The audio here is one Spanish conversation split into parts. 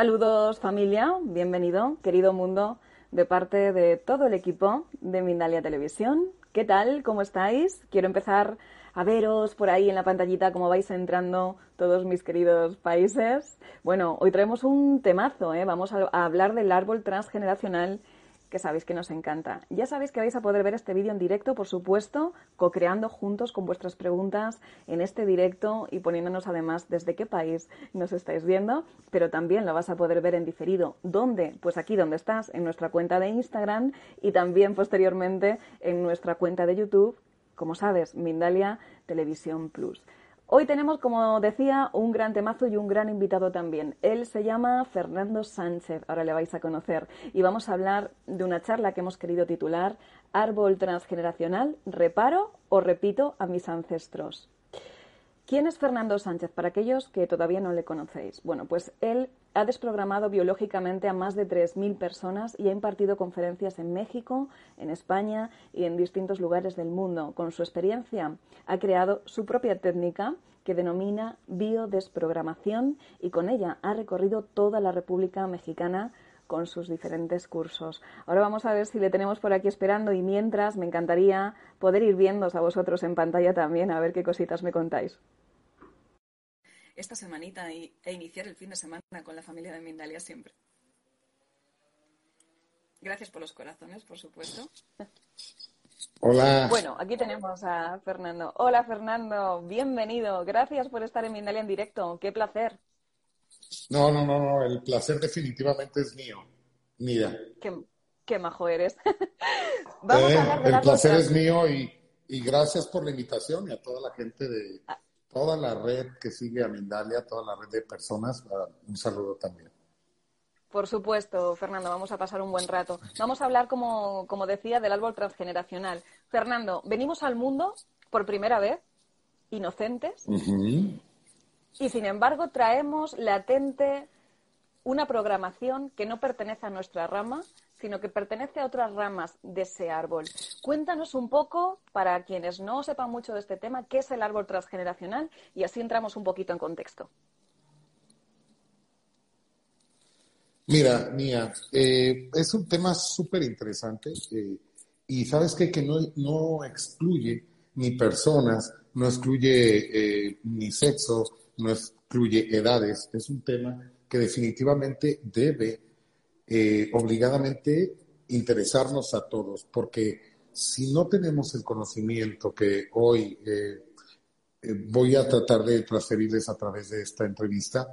Saludos familia, bienvenido, querido mundo, de parte de todo el equipo de Mindalia Televisión. ¿Qué tal? ¿Cómo estáis? Quiero empezar a veros por ahí en la pantallita cómo vais entrando todos mis queridos países. Bueno, hoy traemos un temazo, ¿eh? vamos a, hablar del árbol transgeneracional que sabéis que nos encanta. Ya sabéis que vais a poder ver este vídeo en directo, por supuesto, co-creando juntos con vuestras preguntas en este directo y poniéndonos además desde qué país nos estáis viendo, pero también lo vas a poder ver en diferido. ¿Dónde? Pues aquí donde estás, en nuestra cuenta de Instagram y también posteriormente en nuestra cuenta de YouTube, como sabes, Mindalia Televisión Plus. Hoy tenemos, como decía, un gran temazo y un gran invitado también. Él se llama Fernando Sánchez, ahora le vais a conocer, y vamos a hablar de una charla que hemos querido titular Árbol transgeneracional, reparo o repito a mis ancestros. ¿Quién es Fernando Sánchez? Para aquellos que todavía no le conocéis. Bueno, pues él ha desprogramado biológicamente a más de 3.000 personas y ha impartido conferencias en México, en España y en distintos lugares del mundo. Con su experiencia ha creado su propia técnica que denomina biodesprogramación y con ella ha recorrido toda la República Mexicana con sus diferentes cursos. Ahora vamos a ver si le tenemos por aquí esperando y mientras me encantaría poder ir viéndos a vosotros en pantalla también, a ver qué cositas me contáis esta semanita e iniciar el fin de semana con la familia de Mindalia siempre. Gracias por los corazones, por supuesto. Hola. Bueno, aquí tenemos a Fernando. Hola, Fernando. Bienvenido. Gracias por estar en Mindalia en directo. Qué placer. No, no, no, no. El placer definitivamente es mío. Mira. Qué, majo eres. Vamos a hablar de el placer es mío y, y, gracias por la invitación y a toda la gente de, ah, toda la red que sigue a Mindalia, toda la red de personas, un saludo también. Por supuesto, Fernando, vamos a pasar un buen rato. Vamos a hablar, como, como decía, del árbol transgeneracional. Fernando, venimos al mundo por primera vez, inocentes, y sin embargo traemos latente una programación que no pertenece a nuestra rama, sino que pertenece a otras ramas de ese árbol. Cuéntanos un poco, para quienes no sepan mucho de este tema, qué es el árbol transgeneracional y así entramos un poquito en contexto. Mira, Mía, eh, es un tema súper interesante eh, y sabes qué? que no, no, excluye ni personas, no excluye eh, ni sexo, no excluye edades. Es un tema que definitivamente debe eh, obligadamente interesarnos a todos, porque si no tenemos el conocimiento que hoy eh, eh, voy a tratar de transferirles a través de esta entrevista,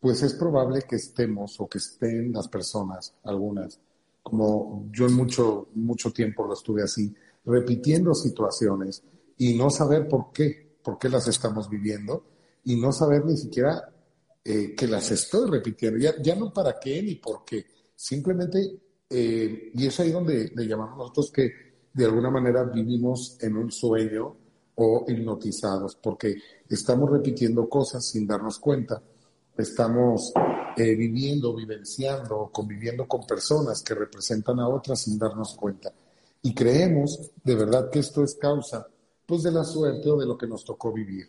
pues es probable que estemos o que estén las personas, algunas, como yo en mucho, mucho tiempo lo estuve así, repitiendo situaciones y no saber por qué, por qué las estamos viviendo y no saber ni siquiera que las estoy repitiendo, ya, ya no para qué ni por qué, Simplemente, eh, y es ahí donde le llamamos nosotros que de alguna manera vivimos en un sueño o hipnotizados, porque estamos repitiendo cosas sin darnos cuenta. Estamos eh, viviendo, vivenciando, conviviendo con personas que representan a otras sin darnos cuenta. Y creemos de verdad que esto es causa pues de la suerte o de lo que nos tocó vivir.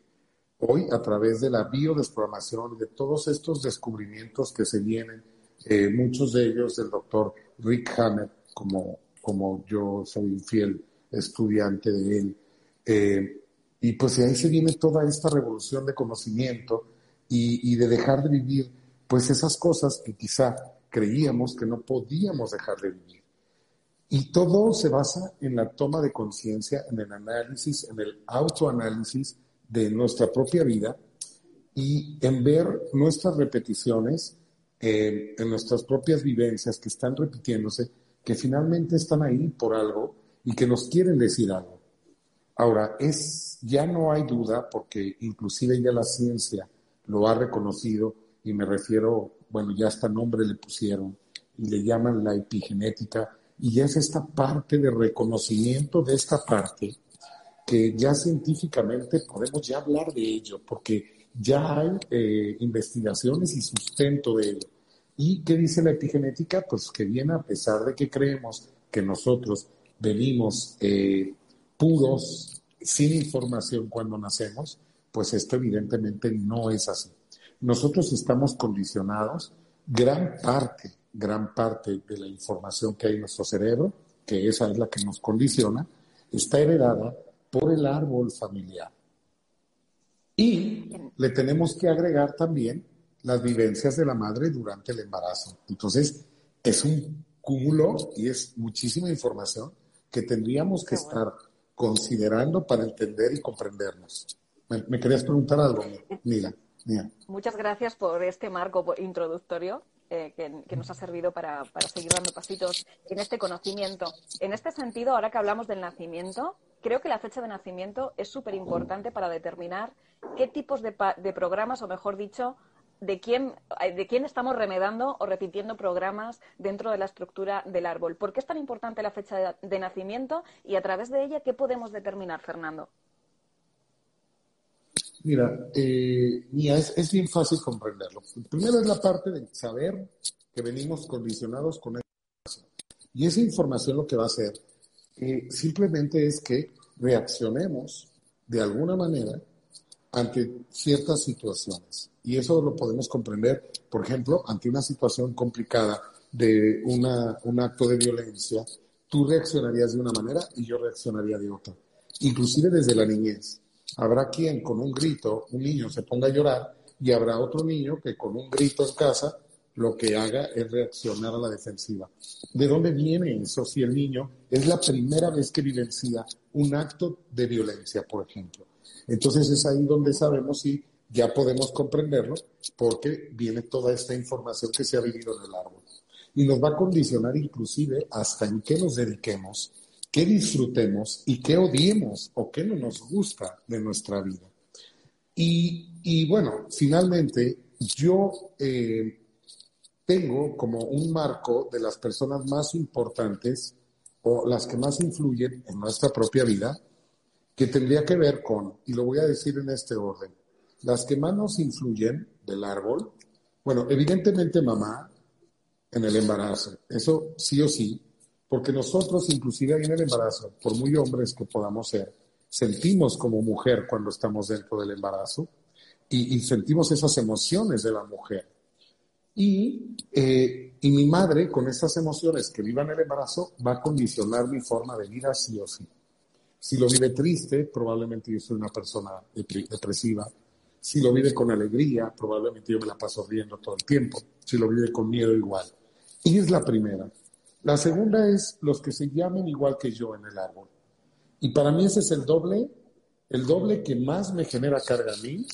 Hoy, a través de la biodesprogramación, de todos estos descubrimientos que se vienen, eh, muchos de ellos del doctor Rick Hammer, como, como yo soy un fiel estudiante de él. Eh, y pues ahí se viene toda esta revolución de conocimiento y, y, de dejar de vivir pues esas cosas que quizá creíamos que no podíamos dejar de vivir. Y todo se basa en la toma de conciencia, en el análisis, en el autoanálisis de nuestra propia vida y en ver nuestras repeticiones eh, en nuestras propias vivencias que están repitiéndose, que finalmente están ahí por algo y que nos quieren decir algo. Ahora, es, ya no hay duda, porque inclusive ya la ciencia lo ha reconocido, y me refiero, bueno, ya hasta nombre le pusieron, y le llaman la epigenética, y ya es esta parte de reconocimiento de esta parte, que ya científicamente podemos ya hablar de ello, porque ya hay eh, investigaciones y sustento de ello. ¿Y qué dice la epigenética? Pues que viene a pesar de que creemos que nosotros venimos eh, puros, sin información cuando nacemos, pues esto evidentemente no es así. Nosotros estamos condicionados gran parte, gran parte de la información que hay en nuestro cerebro, que esa es la que nos condiciona, está heredada por el árbol familiar. Y le tenemos que agregar también las vivencias de la madre durante el embarazo. Entonces, es un cúmulo y es muchísima información que tendríamos que estar considerando para entender y comprendernos. ¿Me, querías preguntar algo, Mira, mira. Muchas gracias por este marco introductorio eh, que, nos ha servido para, para, seguir dando pasitos en este conocimiento. En este sentido, ahora que hablamos del nacimiento, creo que la fecha de nacimiento es súper importante para determinar qué tipos de, de, programas, o mejor dicho, de quién, de quién estamos remedando o repitiendo programas dentro de la estructura del árbol. ¿Por qué es tan importante la fecha de, nacimiento y a través de ella qué podemos determinar, Fernando? Mira, eh, es, es, bien fácil comprenderlo. Primero es la parte de saber que venimos condicionados con esa información. Y esa información lo que va a hacer eh, simplemente es que reaccionemos de alguna manera ante ciertas situaciones. Y eso lo podemos comprender, por ejemplo, ante una situación complicada de una, un acto de violencia, tú reaccionarías de una manera y yo reaccionaría de otra. Inclusive desde la niñez. Habrá quien con un grito, un niño se ponga a llorar y habrá otro niño que con un grito en casa lo que haga es reaccionar a la defensiva. ¿De dónde viene eso si el niño es la primera vez que vivencia un acto de violencia, por ejemplo? Entonces es ahí donde sabemos si ya podemos comprenderlo porque viene toda esta información que se ha vivido en el árbol. Y nos va a condicionar inclusive hasta en qué nos dediquemos, qué disfrutemos y qué odiemos o qué no nos gusta de nuestra vida. Y, bueno, finalmente yo eh, tengo como un marco de las personas más importantes o las que más influyen en nuestra propia vida, que tendría que ver con, y lo voy a decir en este orden, las que más nos influyen del árbol, bueno, evidentemente mamá en el embarazo, eso sí o sí, porque nosotros inclusive en el embarazo, por muy hombres que podamos ser, sentimos como mujer cuando estamos dentro del embarazo y, y sentimos esas emociones de la mujer. Y, eh, y mi madre, con esas emociones que viva en el embarazo, va a condicionar mi forma de vida sí o sí. Si lo vive triste, probablemente yo soy una persona depresiva. Si lo vive con alegría, probablemente yo me la paso riendo todo el tiempo. Si lo vive con miedo, igual. Y es la primera. La segunda es los que se llamen igual que yo en el árbol. Y para mí ese es el doble, el doble que más me genera carga a mí,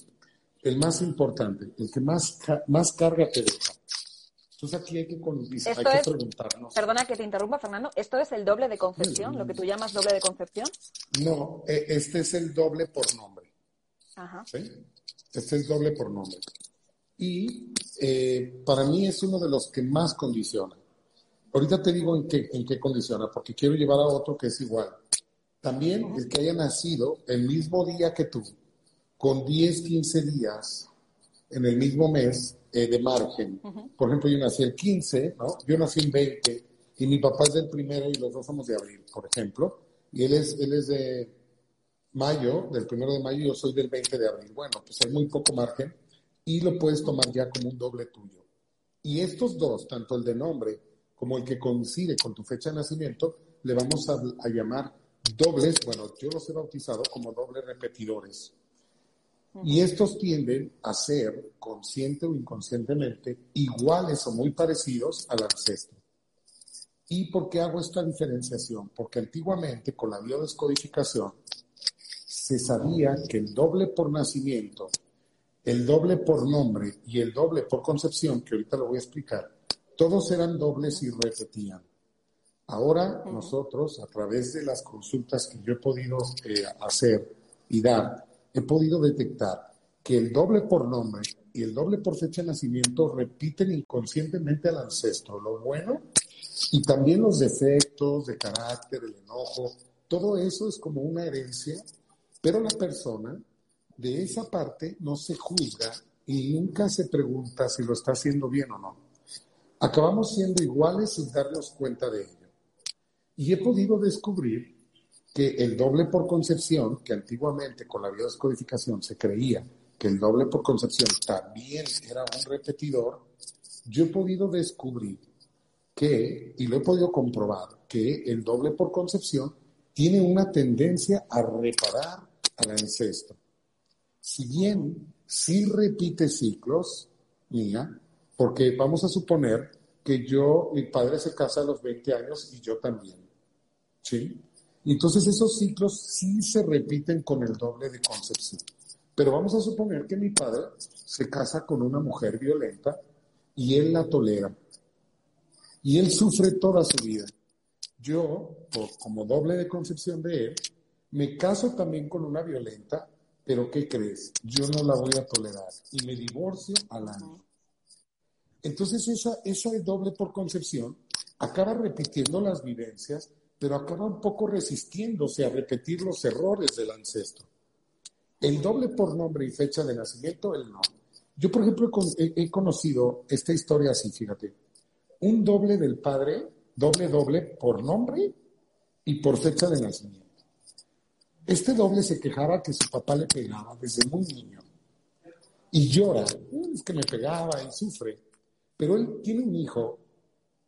el más importante, el que más, más carga te deja. Entonces aquí hay que, hay que preguntarnos. Perdona que te interrumpa, Fernando. ¿Esto es el doble de concepción, lo que tú llamas doble de concepción? No, e, este es el doble por nombre. Ajá. ¿Sí? Este es doble por nombre. Y eh, para mí es uno de los que más condiciona. Ahorita te digo en qué, en qué condiciona, porque quiero llevar a otro que es igual. También el que haya nacido el mismo día que tú, con 10, 15 días en el mismo mes, eh, de margen. Por ejemplo, yo nací el 15, ¿no? Yo nací el 20 y mi papá es del primero y los dos somos de abril, por ejemplo. Y él es, él es de mayo, del primero de mayo, y yo soy del 20 de abril. Bueno, pues hay muy poco margen y lo puedes tomar ya como un doble tuyo. Y estos dos, tanto el de nombre como el que coincide con tu fecha de nacimiento, le vamos a, a llamar dobles, bueno, yo los he bautizado como dobles repetidores. Y estos tienden a ser, consciente o inconscientemente, iguales o muy parecidos al ancestro. ¿Y por qué hago esta diferenciación? Porque antiguamente, con la biodescodificación, se sabía que el doble por nacimiento, el doble por nombre y el doble por concepción, que ahorita lo voy a explicar, todos eran dobles y repetían. Ahora nosotros, a través de las consultas que yo he podido eh, hacer y dar, he podido detectar que el doble por nombre y el doble por fecha de nacimiento repiten inconscientemente al ancestro, lo bueno y también los defectos de carácter, el enojo, todo eso es como una herencia, pero la persona de esa parte no se juzga y nunca se pregunta si lo está haciendo bien o no. Acabamos siendo iguales sin darnos cuenta de ello. Y he podido descubrir que el doble por concepción, que antiguamente con la biodescodificación se creía que el doble por concepción también era un repetidor, yo he podido descubrir que, y lo he podido comprobar, que el doble por concepción tiene una tendencia a reparar al ancestro. Si bien sí repite ciclos, mía, porque vamos a suponer que yo, mi padre se casa a los 20 años y yo también. ¿Sí? Entonces esos ciclos sí se repiten con el doble de concepción. Pero vamos a suponer que mi padre se casa con una mujer violenta y él la tolera. Y él sufre toda su vida. Yo, como doble de concepción de él, me caso también con una violenta, pero ¿qué crees? Yo no la voy a tolerar y me divorcio al año. Entonces esa, esa doble por concepción acaba repitiendo las vivencias, pero acaba un poco resistiéndose a repetir los errores del ancestro. El doble por nombre y fecha de nacimiento, el no. Yo, por ejemplo, he, conocido esta historia así, fíjate. Un doble del padre, doble, doble por nombre y por fecha de nacimiento. Este doble se quejaba que su papá le pegaba desde muy niño. Y llora, es que me pegaba y sufre. Pero él tiene un hijo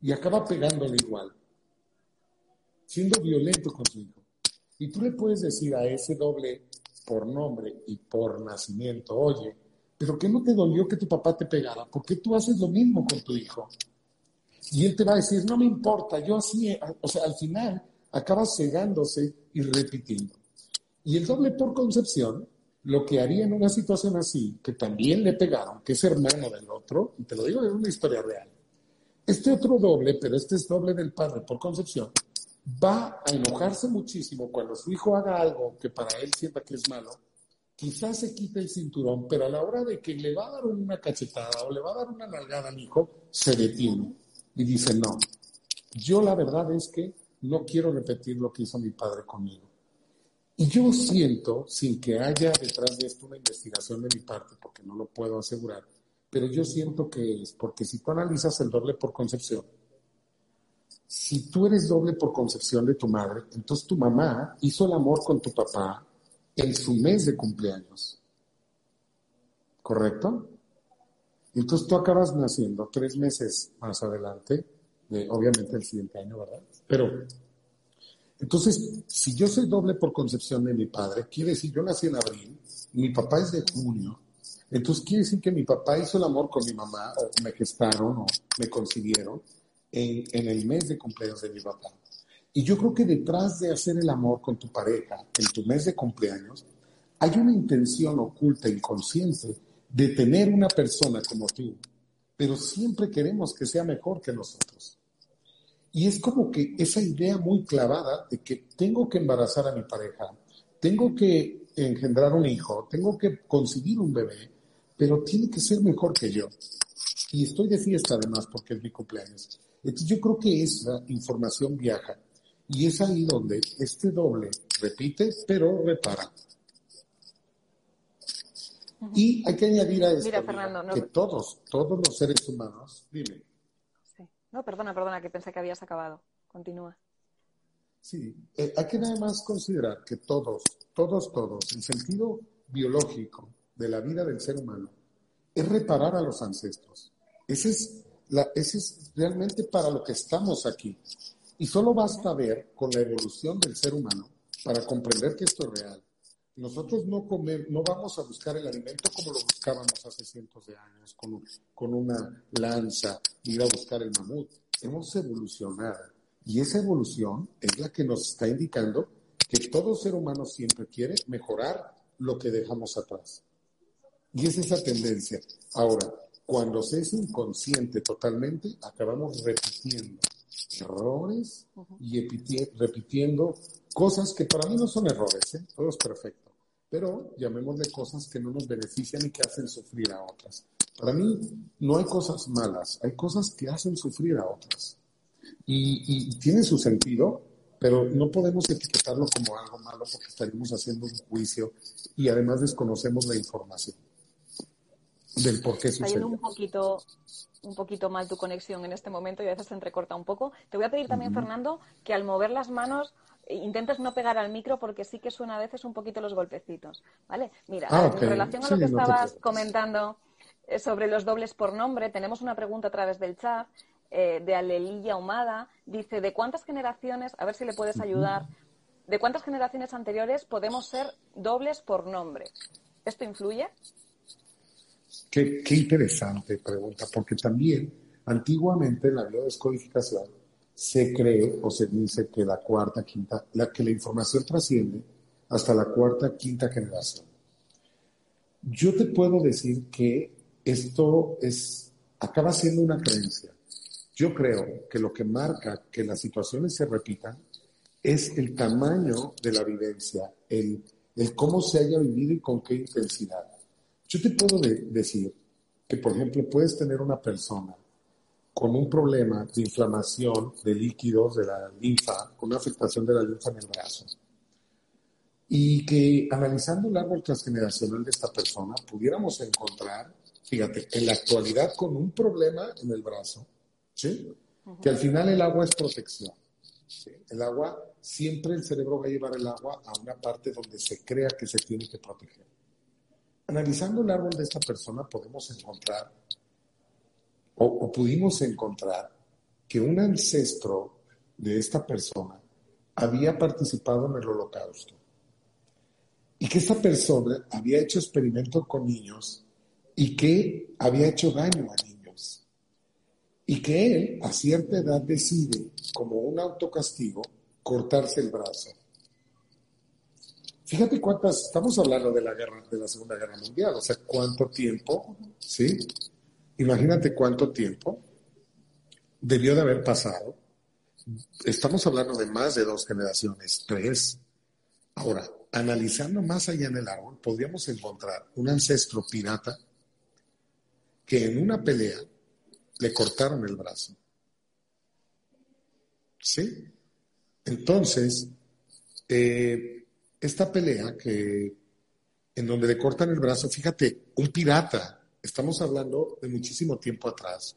y acaba pegándole igual, siendo violento con su hijo. Y tú le puedes decir a ese doble por nombre y por nacimiento, oye, pero ¿qué no te dolió que tu papá te pegara? ¿Por qué tú haces lo mismo con tu hijo? Y él te va a decir, no me importa, yo así, o sea, al final acabas cegándose y repitiendo. Y el doble por concepción, lo que haría en una situación así, que también le pegaron, que es hermano del otro, y te lo digo, es una historia real. Este otro doble, pero este es doble del padre por concepción, va a enojarse muchísimo cuando su hijo haga algo que para él sienta que es malo quizás se quite el cinturón, pero a la hora de que le va a dar una cachetada o le va a dar una nalgada al hijo, se detiene y dice, no, yo la verdad es que no quiero repetir lo que hizo mi padre conmigo. Y yo siento, sin que haya detrás de esto una investigación de mi parte, porque no lo puedo asegurar, pero yo siento que es, porque si tú analizas el doble por concepción, si tú eres doble por concepción de tu madre, entonces tu mamá hizo el amor con tu papá en su mes de cumpleaños. ¿Correcto? Entonces tú acabas naciendo tres meses más adelante, obviamente el siguiente año, ¿verdad? Pero, entonces, si yo soy doble por concepción de mi padre, quiere decir, yo nací en abril, mi papá es de junio, entonces quiere decir que mi papá hizo el amor con mi mamá, o me gestaron, o me concibieron, en, en el mes de cumpleaños de mi papá. Y yo creo que detrás de hacer el amor con tu pareja en tu mes de cumpleaños, hay una intención oculta, inconsciente, de tener una persona como tú, pero siempre queremos que sea mejor que nosotros. Y es como que esa idea muy clavada de que tengo que embarazar a mi pareja, tengo que engendrar un hijo, tengo que conseguir un bebé, pero tiene que ser mejor que yo. Y estoy de fiesta además porque es mi cumpleaños. Entonces yo creo que esa información viaja y es ahí donde este doble repite, pero repara. Y hay que añadir a esto que todos, todos los seres humanos, dime. No, perdona, perdona, que pensé que habías acabado. Continúa. Sí, eh, hay que nada más considerar que todos, todos, todos, en sentido biológico de la vida del ser humano, es reparar a los ancestros. Ese es, la, ese es realmente para lo que estamos aquí. Y solo basta ver con la evolución del ser humano para comprender que esto es real. Nosotros no, comer, no vamos a buscar el alimento como lo buscábamos hace cientos de años, con, con una lanza, ir a buscar el mamut. Hemos evolucionado. Y esa evolución es la que nos está indicando que todo ser humano siempre quiere mejorar lo que dejamos atrás. Y es esa tendencia. Ahora, cuando se es inconsciente totalmente, acabamos repitiendo errores y repitiendo cosas que para mí no son errores, ¿eh? todo es perfecto, pero llamémosle cosas que no nos benefician y que hacen sufrir a otras. Para mí no hay cosas malas, hay cosas que hacen sufrir a otras. Y, y tiene su sentido, pero no podemos etiquetarlo como algo malo porque estaríamos haciendo un juicio y además desconocemos la información del por qué sucede. un poquito, un poquito mal tu conexión en este momento y a veces se entrecorta un poco. Te voy a pedir también, Fernando, que al mover las manos intentes no pegar al micro porque sí que suena a veces un poquito los golpecitos, ¿vale? Mira, ah, en relación a lo que estabas comentando eh, sobre los dobles por nombre, tenemos una pregunta a través del chat eh, de Alelilla Humada. Dice, ¿de cuántas generaciones, a ver si le puedes ayudar, de cuántas generaciones anteriores podemos ser dobles por nombre? ¿Esto influye? Qué, interesante pregunta, porque también antiguamente en la biodescodificación se cree o se dice que la cuarta, quinta, la, que la información trasciende hasta la cuarta, quinta generación. Yo te puedo decir que esto es, acaba siendo una creencia. Yo creo que lo que marca que las situaciones se repitan es el tamaño de la vivencia, el, el cómo se haya vivido y con qué intensidad. Yo te puedo decir que, por ejemplo, puedes tener una persona con un problema de inflamación de líquidos de la linfa, con una afectación de la linfa en el brazo, y que analizando el árbol transgeneracional de esta persona pudiéramos encontrar, fíjate, en la actualidad con un problema en el brazo, ¿sí? Que al final el agua es protección. El agua, siempre el cerebro va a llevar el agua a una parte donde se crea que se tiene que proteger. Analizando el árbol de esta persona podemos encontrar, o, pudimos encontrar, que un ancestro de esta persona había participado en el holocausto y que esta persona había hecho experimentos con niños y que había hecho daño a niños y que él a cierta edad decide, como un autocastigo, cortarse el brazo. Fíjate cuántas, estamos hablando de la guerra, de la Segunda Guerra Mundial, o sea, cuánto tiempo, ¿sí? Imagínate cuánto tiempo debió de haber pasado. Estamos hablando de más de dos generaciones, tres. Ahora, analizando más allá en el árbol, podríamos encontrar un ancestro pirata que en una pelea le cortaron el brazo. ¿Sí? Entonces, eh, esta pelea que en donde le cortan el brazo, fíjate, un pirata, estamos hablando de muchísimo tiempo atrás.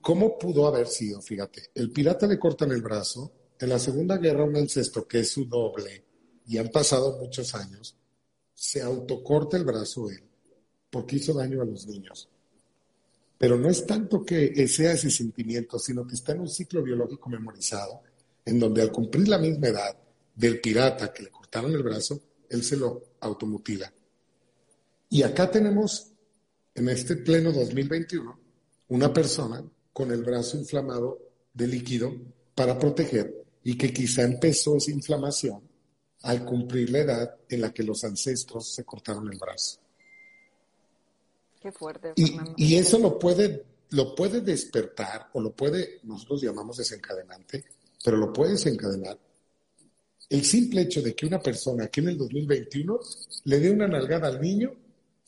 ¿Cómo pudo haber sido? Fíjate, el pirata le cortan el brazo, en la Segunda Guerra un ancestro que es su doble, y han pasado muchos años, se autocorta el brazo él, porque hizo daño a los niños. Pero no es tanto que sea ese sentimiento, sino que está en un ciclo biológico memorizado, en donde al cumplir la misma edad del pirata que le cortaron el brazo, él se lo automutila. Y acá tenemos, en este pleno 2021, una persona con el brazo inflamado de líquido para proteger y que quizá empezó esa inflamación al cumplir la edad en la que los ancestros se cortaron el brazo. Qué fuerte. Y, eso lo puede, lo puede despertar o lo puede, nosotros llamamos desencadenante, pero lo puede desencadenar el simple hecho de que una persona aquí en el 2021 le dé una nalgada al niño,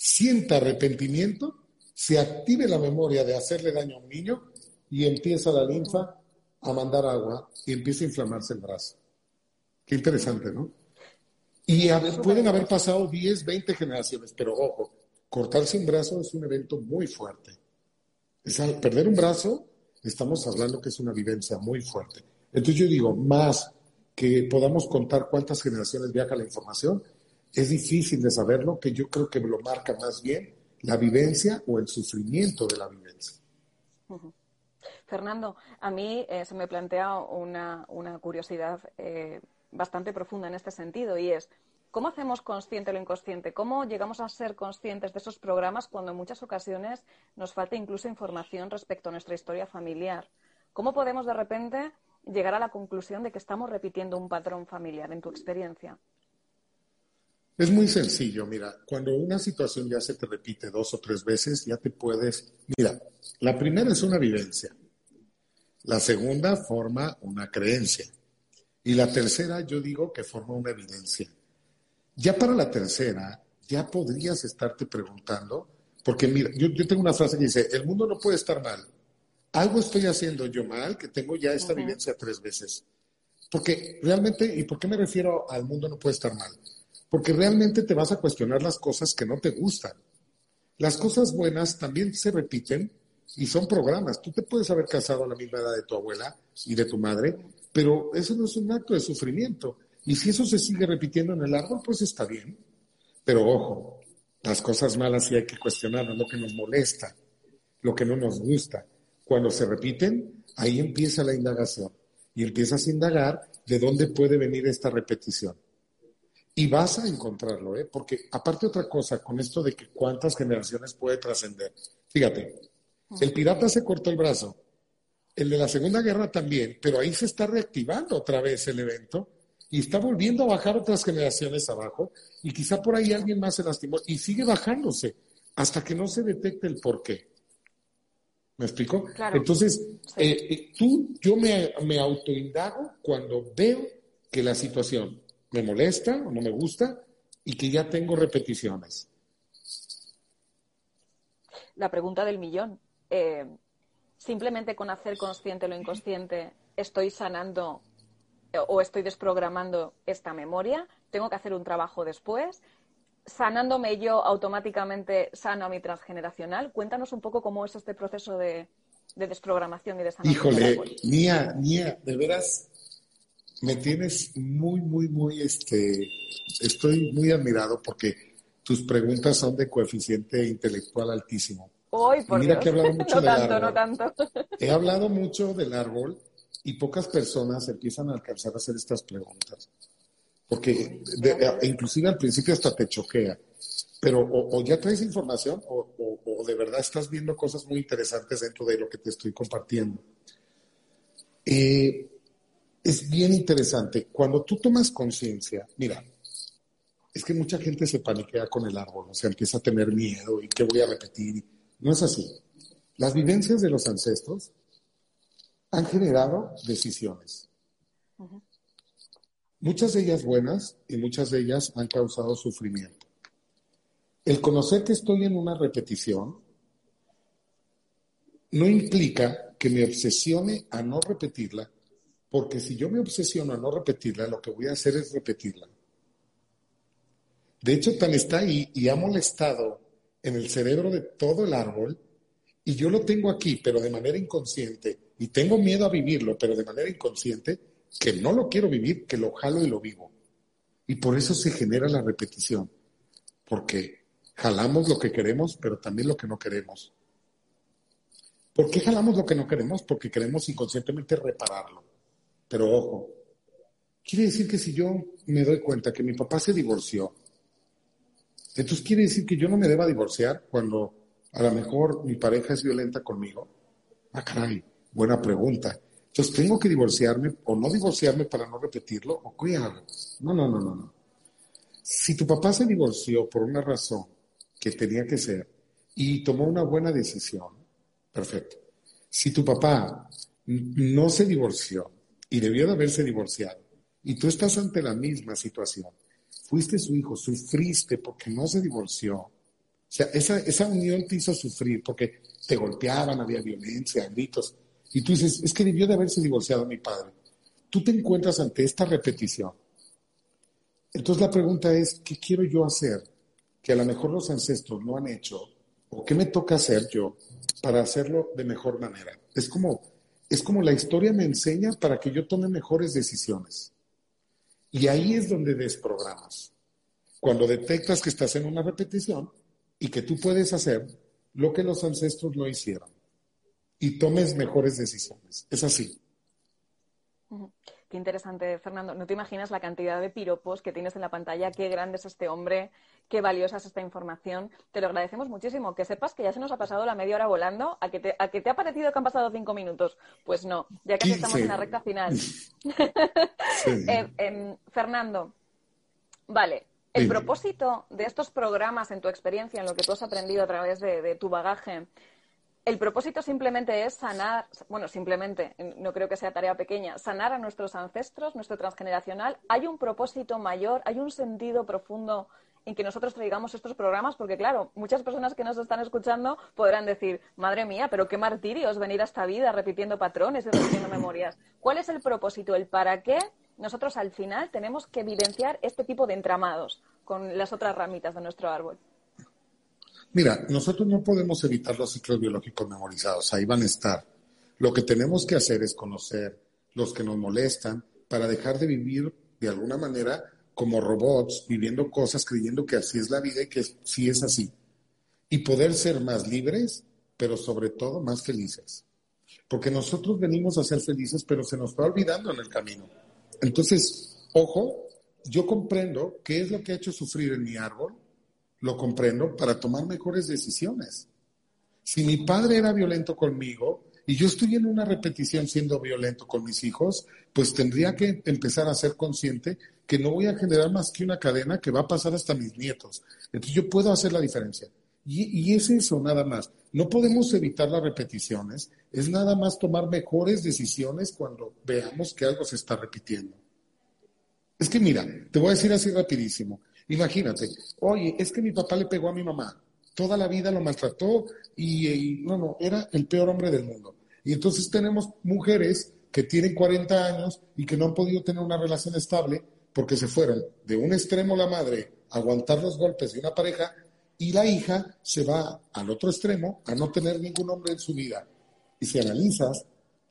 sienta arrepentimiento, se active la memoria de hacerle daño a un niño y empieza la linfa a mandar agua y empieza a inflamarse el brazo. Qué interesante, ¿no? Y pueden haber pasado 10, 20 generaciones, pero ojo, cortarse un brazo es un evento muy fuerte. perder un brazo, estamos hablando que es una vivencia muy fuerte. Entonces yo digo, más que podamos contar cuántas generaciones viaja la información, es difícil de saberlo, que yo creo que lo marca más bien la vivencia o el sufrimiento de la vivencia. Fernando, a mí eh, se me plantea una, curiosidad eh, bastante profunda en este sentido y es ¿cómo hacemos consciente lo inconsciente? ¿Cómo llegamos a ser conscientes de esos programas cuando en muchas ocasiones nos falta incluso información respecto a nuestra historia familiar? ¿Cómo podemos de repente llegar a la conclusión de que estamos repitiendo un patrón familiar en tu experiencia? Es muy sencillo, mira, cuando una situación ya se te repite dos o tres veces, ya te puedes, mira, la primera es una vivencia, la segunda forma una creencia, y la tercera, yo digo que forma una evidencia. Ya para la tercera, ya podrías estarte preguntando, porque mira, yo, tengo una frase que dice, el mundo no puede estar mal. Algo estoy haciendo yo mal, que tengo ya esta vivencia tres veces. Porque realmente, ¿y por qué me refiero al mundo no puede estar mal? Porque realmente te vas a cuestionar las cosas que no te gustan. Las cosas buenas también se repiten y son programas. Tú te puedes haber casado a la misma edad de tu abuela y de tu madre, pero eso no es un acto de sufrimiento. Y si eso se sigue repitiendo en el árbol, pues está bien. Pero ojo, Las cosas malas sí hay que cuestionarlas, lo que nos molesta, lo que no nos gusta. Cuando se repiten, ahí empieza la indagación. Y empiezas a indagar de dónde puede venir esta repetición. Y vas a encontrarlo, ¿eh? porque aparte otra cosa, con esto de que cuántas generaciones puede trascender. Fíjate, el pirata se cortó el brazo, el de la Segunda Guerra también, pero ahí se está reactivando otra vez el evento y está volviendo a bajar otras generaciones abajo y quizá por ahí alguien más se lastimó y sigue bajándose hasta que no se detecte el por qué. ¿Me explico? Entonces, eh, eh, tú, yo me, me autoindago cuando veo que la situación me molesta o no me gusta y que ya tengo repeticiones. La pregunta del millón. Eh, simplemente con hacer consciente lo inconsciente, estoy sanando o estoy desprogramando esta memoria, tengo que hacer un trabajo después. Sanándome yo automáticamente sano a mi transgeneracional. Cuéntanos un poco cómo es este proceso de, desprogramación y de sanación. Híjole, Nia, Nia, de veras, me tienes muy, muy, muy, este, estoy muy admirado porque tus preguntas son de coeficiente intelectual altísimo. Hoy, por Mira que he hablado mucho no del tanto, árbol. no tanto. He hablado mucho del árbol y pocas personas empiezan a alcanzar a hacer estas preguntas. Porque de- inclusive al principio hasta te choquea. Pero o, o ya traes información o, o- o de verdad estás viendo cosas muy interesantes dentro de lo que te estoy compartiendo. Eh, es bien interesante. Cuando tú tomas conciencia, mira, es que mucha gente se paniquea con el árbol, o sea, empieza a tener miedo y qué voy a repetir. No es así. Las vivencias de los ancestros han generado decisiones. Muchas de ellas buenas y muchas de ellas han causado sufrimiento. El conocer que estoy en una repetición no implica que me obsesione a no repetirla, porque si yo me obsesiono a no repetirla, lo que voy a hacer es repetirla. De hecho, tan está ahí y ha molestado en el cerebro de todo el árbol, y yo lo tengo aquí, pero de manera inconsciente, y tengo miedo a vivirlo, pero de manera inconsciente, que no lo quiero vivir, que lo jalo y lo vivo. Y por eso se genera la repetición, porque jalamos lo que queremos, pero también lo que no queremos. ¿Por qué jalamos lo que no queremos? Porque queremos inconscientemente repararlo. Pero ojo, quiere decir que si yo me doy cuenta que mi papá se divorció, entonces quiere decir que yo no me deba divorciar cuando a lo mejor mi pareja es violenta conmigo. Ah, caray, buena pregunta. Entonces, ¿tengo que divorciarme o no divorciarme para no repetirlo? ¿O qué hago? No, no, no, no, no. Si tu papá se divorció por una razón que tenía que ser y tomó una buena decisión, perfecto. Si tu papá no se divorció y debió de haberse divorciado y tú estás ante la misma situación, fuiste su hijo, sufriste porque no se divorció. O sea, esa, esa unión te hizo sufrir porque te golpeaban, había violencia, gritos. Y tú dices, es que debió de haberse divorciado mi padre. Tú te encuentras ante esta repetición. Entonces la pregunta es, ¿qué quiero yo hacer que a lo mejor los ancestros no han hecho? ¿O qué me toca hacer yo para hacerlo de mejor manera? Es como, es como la historia me enseña para que yo tome mejores decisiones. Y ahí es donde desprogramas. Cuando detectas que estás en una repetición y que tú puedes hacer lo que los ancestros no hicieron y tomes mejores decisiones. Es así. Qué interesante, Fernando. No te imaginas la cantidad de piropos que tienes en la pantalla, qué grande es este hombre, qué valiosa es esta información. Te lo agradecemos muchísimo. Que sepas que ya se nos ha pasado la media hora volando. ¿A que te, a que te ha parecido que han pasado cinco minutos? Pues no, ya casi estamos en la recta final. Sí. Eh, em, Fernando, vale. El propósito de estos programas, en tu experiencia, en lo que tú has aprendido a través de, de tu bagaje, el propósito simplemente es sanar, bueno, simplemente, no creo que sea tarea pequeña, sanar a nuestros ancestros, nuestro transgeneracional. ¿Hay un propósito mayor, hay un sentido profundo en que nosotros traigamos estos programas? Porque, claro, muchas personas que nos están escuchando podrán decir, madre mía, pero qué martirios venir a esta vida repitiendo patrones y repitiendo memorias. ¿Cuál es el propósito, el para qué nosotros al final tenemos que evidenciar este tipo de entramados con las otras ramitas de nuestro árbol? Mira, nosotros no podemos evitar los ciclos biológicos memorizados, ahí van a estar. Lo que tenemos que hacer es conocer los que nos molestan para dejar de vivir de alguna manera como robots, viviendo cosas, creyendo que así es la vida y que sí es así. Y poder ser más libres, pero sobre todo más felices. Porque nosotros venimos a ser felices, pero se nos va olvidando en el camino. Entonces, ojo, yo comprendo qué es lo que ha hecho sufrir en mi árbol, lo comprendo para tomar mejores decisiones. Si mi padre era violento conmigo y yo estoy en una repetición siendo violento con mis hijos, pues tendría que empezar a ser consciente que no voy a generar más que una cadena que va a pasar hasta mis nietos. Entonces yo puedo hacer la diferencia. Y, y, es eso, nada más. No podemos evitar las repeticiones, es nada más tomar mejores decisiones cuando veamos que algo se está repitiendo. Es que mira, te voy a decir así rapidísimo. Imagínate, oye, es que mi papá le pegó a mi mamá, toda la vida lo maltrató y, no, no, era el peor hombre del mundo. Y entonces tenemos mujeres que tienen 40 años y que no han podido tener una relación estable porque se fueron de un extremo la madre a aguantar los golpes de una pareja y la hija se va al otro extremo a no tener ningún hombre en su vida. Y si analizas,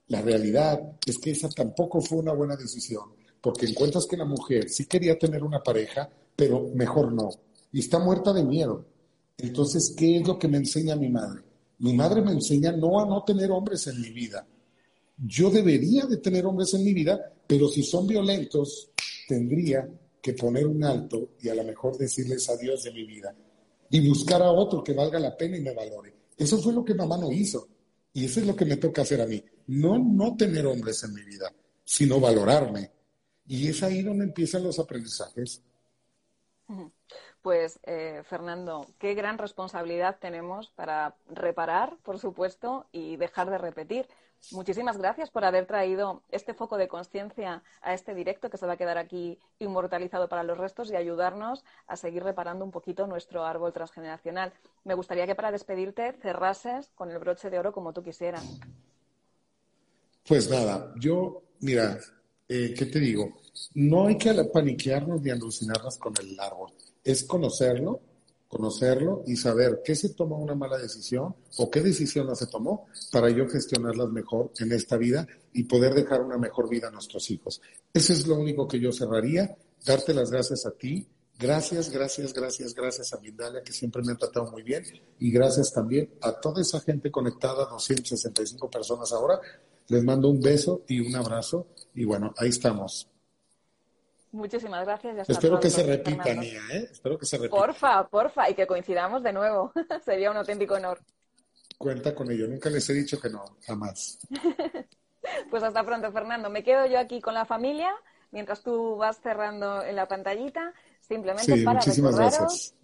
la realidad es que esa tampoco fue una buena decisión porque encuentras que la mujer sí quería tener una pareja, pero mejor no. Y está muerta de miedo. Entonces, ¿qué es lo que me enseña mi madre? Mi madre me enseña no a no tener hombres en mi vida. Yo debería de tener hombres en mi vida, pero si son violentos, tendría que poner un alto y a lo mejor decirles adiós de mi vida y buscar a otro que valga la pena y me valore. Eso fue lo que mamá no hizo. Y eso es lo que me toca hacer a mí. No no tener hombres en mi vida, sino valorarme, y es ahí donde empiezan los aprendizajes. Pues, eh, Fernando, qué gran responsabilidad tenemos para reparar, por supuesto, y dejar de repetir. Muchísimas gracias por haber traído este foco de conciencia a este directo que se va a quedar aquí inmortalizado para los restos y ayudarnos a seguir reparando un poquito nuestro árbol transgeneracional. Me gustaría que para despedirte cerrases con el broche de oro como tú quisieras. Pues nada, yo, mira, eh, ¿qué te digo? No hay que paniquearnos ni alucinarnos con el árbol. Es conocerlo, conocerlo y saber qué se tomó una mala decisión o qué decisión no se tomó para yo gestionarlas mejor en esta vida y poder dejar una mejor vida a nuestros hijos. Eso es lo único que yo cerraría. Darte las gracias a ti. Gracias, gracias, gracias, gracias a Mindalia que siempre me ha tratado muy bien y gracias también a toda esa gente conectada, 265 personas ahora, les mando un beso y un abrazo y bueno, ahí estamos. Muchísimas gracias. Espero que se repita, Nia, ¿eh? Espero que se repita. Porfa, porfa, y que coincidamos de nuevo. Sería un auténtico honor. Cuenta con ello. Nunca les he dicho que no, jamás. pues hasta pronto, Fernando. Me quedo yo aquí con la familia mientras tú vas cerrando en la pantallita. Simplemente sí, para muchísimas Gracias.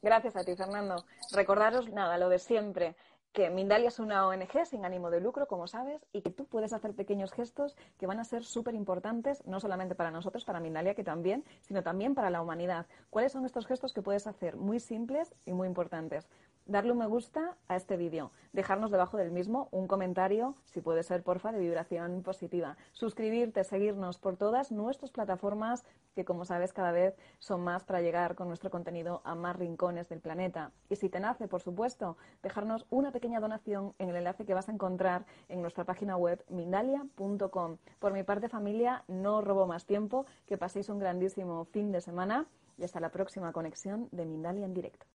gracias a ti, Fernando. Recordaros nada, lo de siempre que Mindalia es una ONG sin ánimo de lucro, como sabes, y que tú puedes hacer pequeños gestos que van a ser súper importantes, no solamente para nosotros, para Mindalia, que también, sino también para la humanidad. ¿Cuáles son estos gestos que puedes hacer? Muy simples y muy importantes darle un me gusta a este vídeo, dejarnos debajo del mismo un comentario, si puede ser porfa, de vibración positiva, suscribirte, seguirnos por todas nuestras plataformas que como sabes cada vez son más para llegar con nuestro contenido a más rincones del planeta. Y si te nace, por supuesto, dejarnos una pequeña donación en el enlace que vas a encontrar en nuestra página web mindalia.com. Por mi parte familia, no robo más tiempo, que paséis un grandísimo fin de semana y hasta la próxima conexión de Mindalia en directo.